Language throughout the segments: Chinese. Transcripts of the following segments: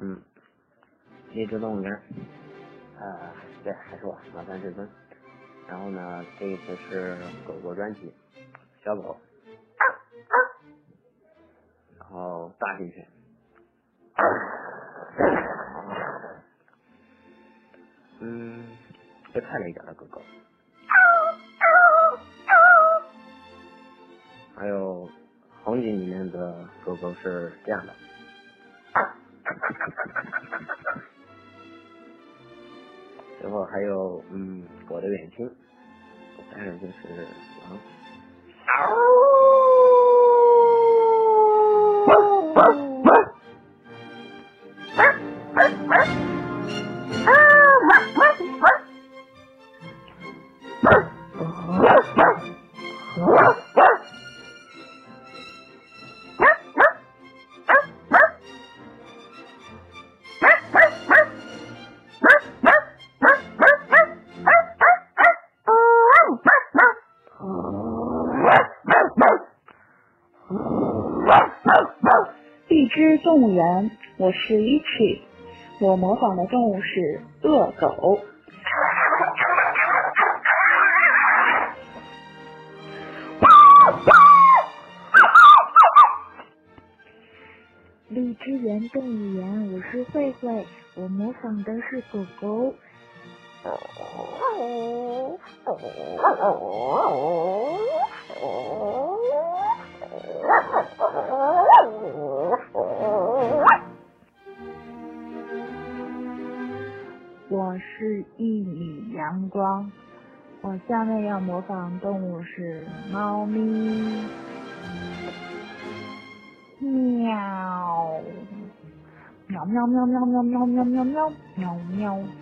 嗯，励志动物园，呃，对，还是我老三至尊。然后呢，这一次是狗狗专辑，小狗，然后大型犬，嗯，会快了一点的狗狗，还有红警里面的狗狗是这样的。后还有嗯，我的远亲，当然就是狼。荔枝动物园，我是 Ichi，我模仿的动物是恶狗。荔枝园动物园，我是慧慧，我模仿的是狗狗。我是一缕阳光，我下面要模仿动物是猫咪，喵，喵喵喵喵喵喵喵喵喵喵。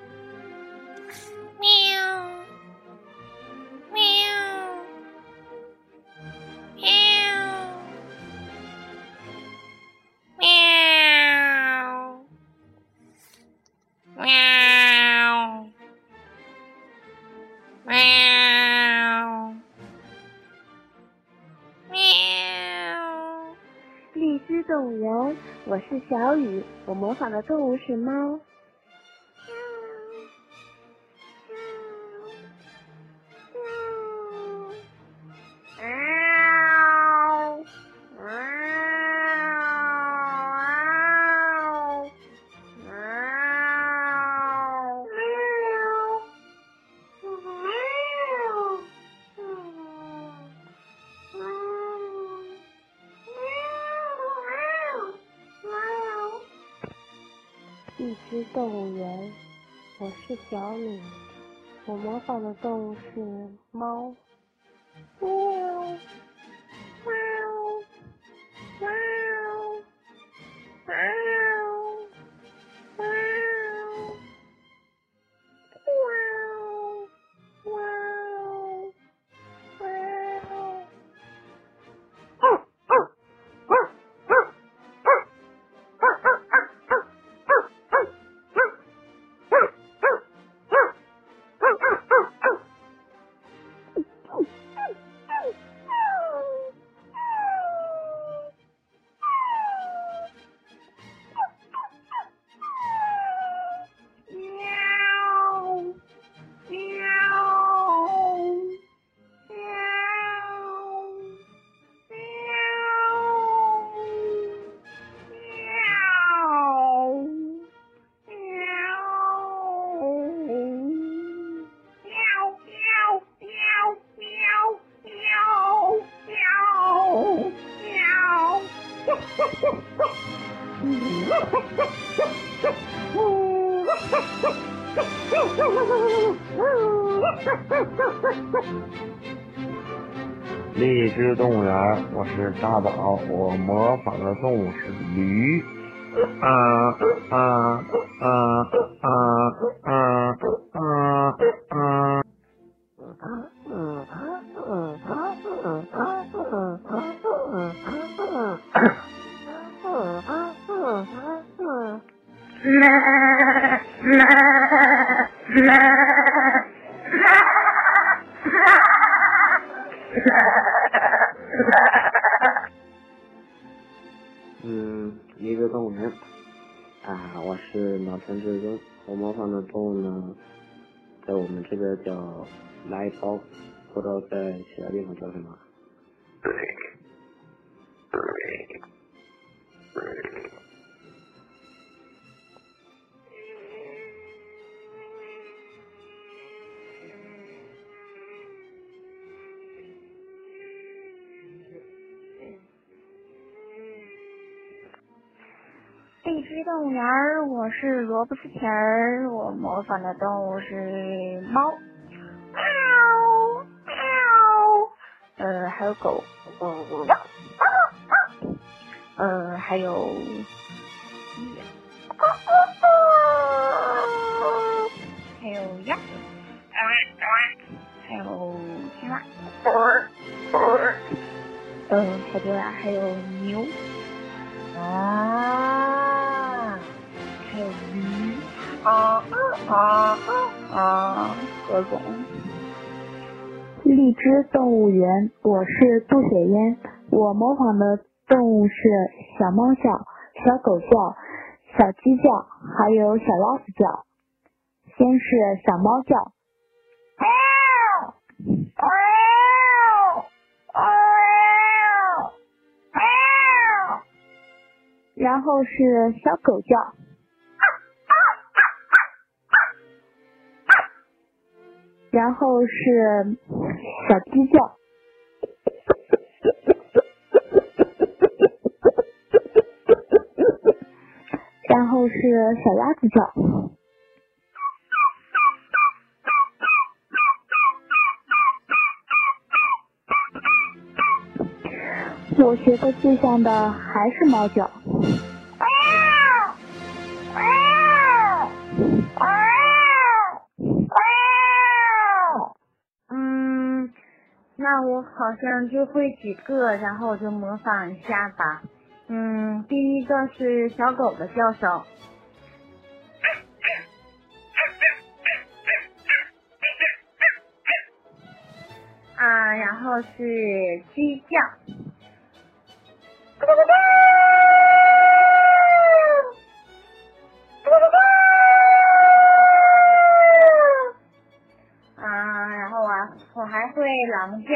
动物园，我是小雨，我模仿的动物是猫。一只动物园，我是小米，我模仿的动物是猫。荔枝动物园，我是大宝，我模仿的动物是驴。啊啊啊啊啊这个叫来包，不知道在其他地方叫什么。荔枝动物园，我是萝卜丝皮儿，我模仿的动物是猫，喵喵，呃，还有狗，呃，还有，还有鸭，还有青蛙，呃，好多呀，还有牛。啊，啊啊各种。荔枝动物园，我是杜雪烟，我模仿的动物是小猫叫、小狗叫、小鸡叫，还有小鸭子叫。先是小猫叫，然后是小狗叫，然后是小鸡叫，然后是小鸭子叫。我学的最像的还是猫叫。好像就会几个，然后我就模仿一下吧。嗯，第一个是小狗的叫声。啊，然后是鸡叫。长假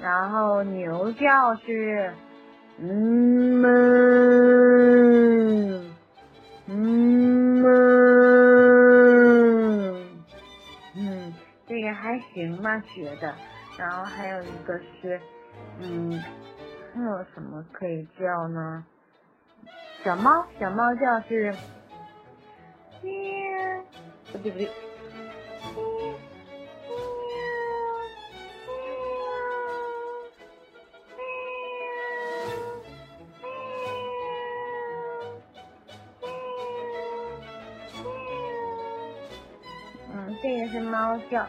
然后牛叫是，嗯哞，嗯哞，嗯，这个还行吧，学的。然后还有一个是，嗯，还有什么可以叫呢？小猫，小猫叫是，喵，不对不对。这个是猫叫。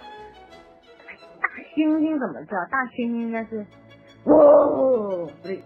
大猩猩怎么叫？大猩猩应该是，喔，不对，